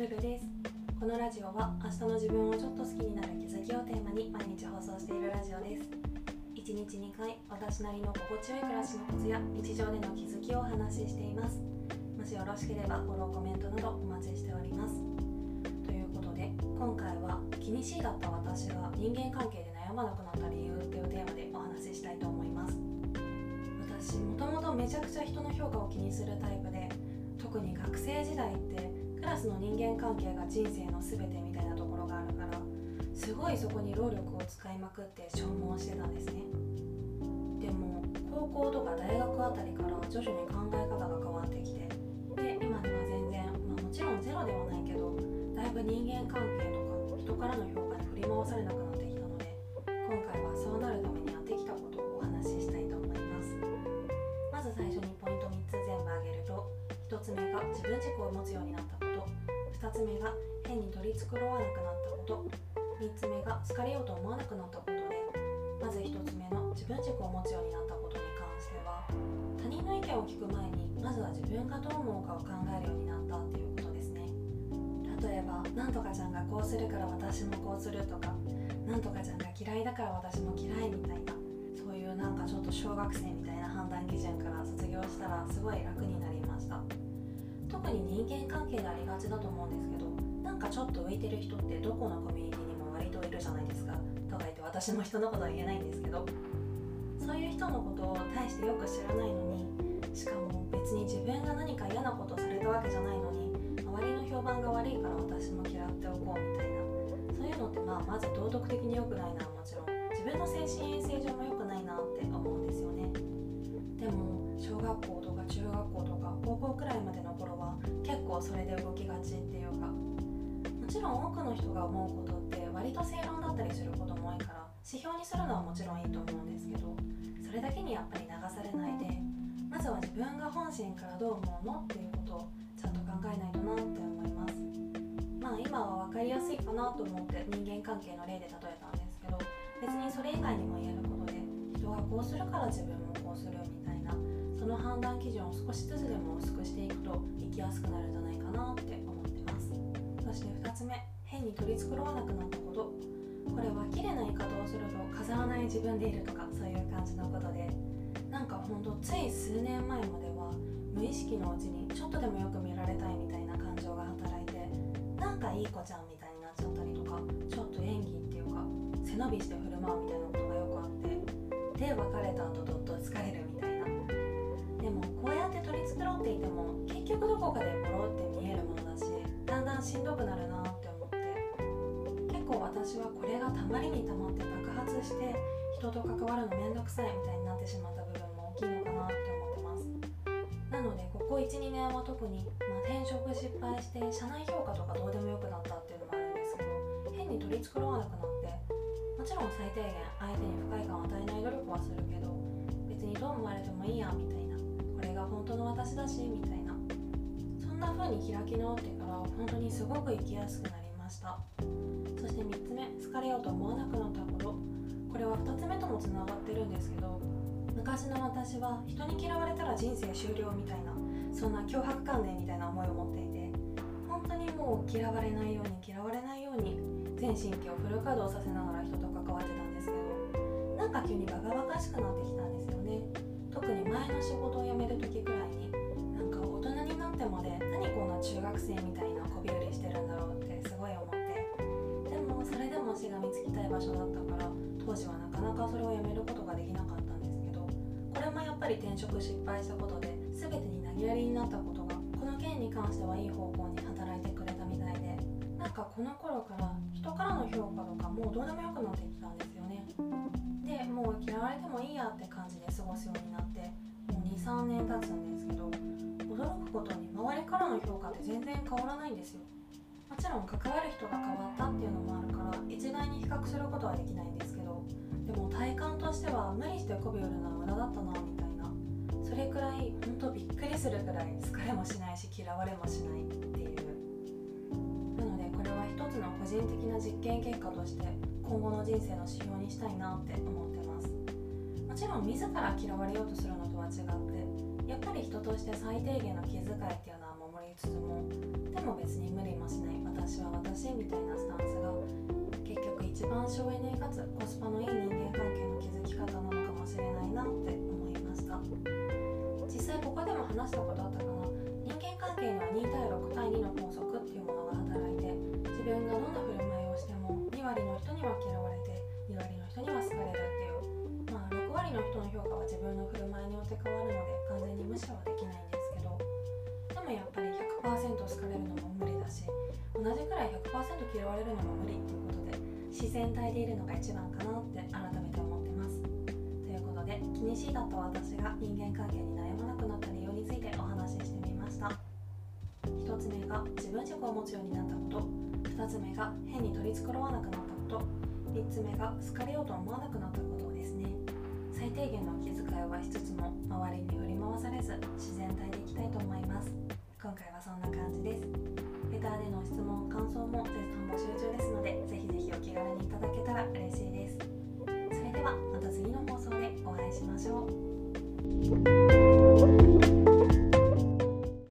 ルルです。このラジオは明日の自分をちょっと好きになる気づきをテーマに毎日放送しているラジオです。1日2回私なりの心地よい暮らしのコツや日常での気づきをお話ししています。もしよろしければフォローコメントなどお待ちしております。ということで今回は気にしいだった私が人間関係で悩まなくなった理由っていうテーマでお話ししたいと思います。私もともとめちゃくちゃ人の評価を気にするタイプで特に学生時代ってクラスの人間関係が人生の全てみたいなところがあるからすごいそこに労力を使いまくって消耗してたんですね。でも高校とか大学あたりから徐々に考え方が変わってきてで今では全然、まあ、もちろんゼロではないけどだいぶ人間関係とか人からの評価に振り回されなくなつ目が変に取り繕わなくなったこと。3つ目が好かれようと思わなくなったことでまず1つ目の自分軸を持つようになったことに関しては他人の意見を聞く前にまずは自分がどう思うかを考えるようになったっていうことですね。例えばなんとかちゃんがこうするから私もこうするとかなんとかちゃんが嫌いだから私も嫌いみたいなそういうなんかちょっと小学生みたいな判断基準から卒業したらすごい楽になりました。特に人間関係でありがちだと思うんですけどなんかちょっと浮いてる人ってどこのコミュニティにも割といるじゃないですか。とか言って私も人のことは言えないんですけどそういう人のことを大してよく知らないのにしかも別に自分が何か嫌なことされたわけじゃないのに周りの評判が悪いから私も嫌っておこうみたいなそういうのってまあまず道徳的に良くないのはもちろん自分の精神衛生上も良くないなって思うんですよね。でも小学校とか中学校とか高校くらいそれで動きがちっていうか。もちろん多くの人が思うことって割と正論だったりすることも多いから指標にするのはもちろんいいと思うんですけどそれだけにやっぱり流されないでまずは自分が本心からどう思うのっていうことをちゃんと考えないとなって思います。まあ今は分かりやすいかなと思って人間関係の例で例えたんですけど別にそれ以外にも言えることで人がこうするから自分もこうするみたいなその判断基準を少しずつでも薄くしていくと生きやすくなるんじゃなって思ってます。そして2つ目変に取り繕わなくなったこと。これは綺麗な言い方をすると飾らない自分でいるとかそういう感じのことで。なんかほんとつい数年前までは無意識のうちにちょっとでもよく見られたいみたいな感情が働いてなんかいい子ちゃんみたいになっちゃったりとかちょっと演技っていうか背伸びして振る舞うみたいなことがよくあってで別れた後どっと疲れるみたいな。でもこうやって取り繕っていても結局どこかでボロってんだんしんどくなるなって思って結構私はこれがたまりにたまって爆発して人と関わるのめんどくさいみたいになってしまった部分も大きいのかなって思ってます。なのでここ12年は特に、まあ、転職失敗して社内評価とかどうでもよくなったっていうのもあるんですけど変に取り繕わなくなってもちろん最低限相手に不快感を与えない努力はするけど別にどう思われてもいいやみたいなこれが本当の私だしみたいなんな風に開き直ってから本当にすごく生きやすくなりました。そして3つ目好かれようと思わなくなったことこれは2つ目ともつながってるんですけど昔の私は人に嫌われたら人生終了みたいなそんな脅迫観念みたいな思いを持っていて本当にもう嫌われないように嫌われないように全神経をフル稼働させながら人と関わってたんですけどなんか急にバカバカしくなってきたんですよね。特に前の仕事を辞める時くらいになってまで何こんな中学生みたいなこび売りしてるんだろうってすごい思って。でもそれでもしがみつきたい場所だったから当時はなかなかそれをやめることができなかったんですけどこれもやっぱり転職失敗したことで全てに投げやりになったことがこの件に関してはいい方向に働いてくれたみたいでなんかこの頃から人からの評価とかもうどうでもよくなってきたんですよね。でもう嫌われてもいいやって感じで過ごすようになってもう23年経つんですけどって全然変わらないんですよ。もちろん関わる人が変わったっていうのもあるから一概に比較することはできないんですけどでも体感としては無理して媚び売るのは無駄だったなみたいな。それくらい本当びっくりするくらい好かれもしないし嫌われもしないっていう。なのでこれは一つの個人的な実験結果として今後の人生の指標にしたいなって思ってます。もちろん自ら嫌われようとするのとは違ってやっぱり人として最低限の気遣いっていうのはつつもでも別に無理もしない私は私みたいなスタンスが結局一番省エネかつコスパのいい人間関係の築き方なのかもしれないなって思いました。実際ここでも話したことあったかな。人間関係には2対6対2の法則っていうものが働いて自分がどんな振る舞いをしても2割の人には嫌われて2割の人には好かれるっていう。まあ6割の人の評価は自分の振る舞いによって変わるので完全に無視はできないんですけど。でもやっぱり100%好かれるのも無理だし同じくらい100%嫌われるのも無理っていうことで自然体でいるのが一番かなって改めて思ってます。ということで気にしいだった私が人間関係に悩まなくなった理由についてお話ししてみました。1つ目が自分軸を持つようになったこと。2つ目が変に取り繕わなくなったこと。3つ目が好かれようと思わなくなったことですね。最低限の気遣いはしつつも周りに振り回されず自然体でいきたいと思います。今回はそんな感じです。レターでの質問感想も絶賛募集中ですのでぜひぜひお気軽にいただけたら嬉しいです。それではまた次の放送でお会いしましょう。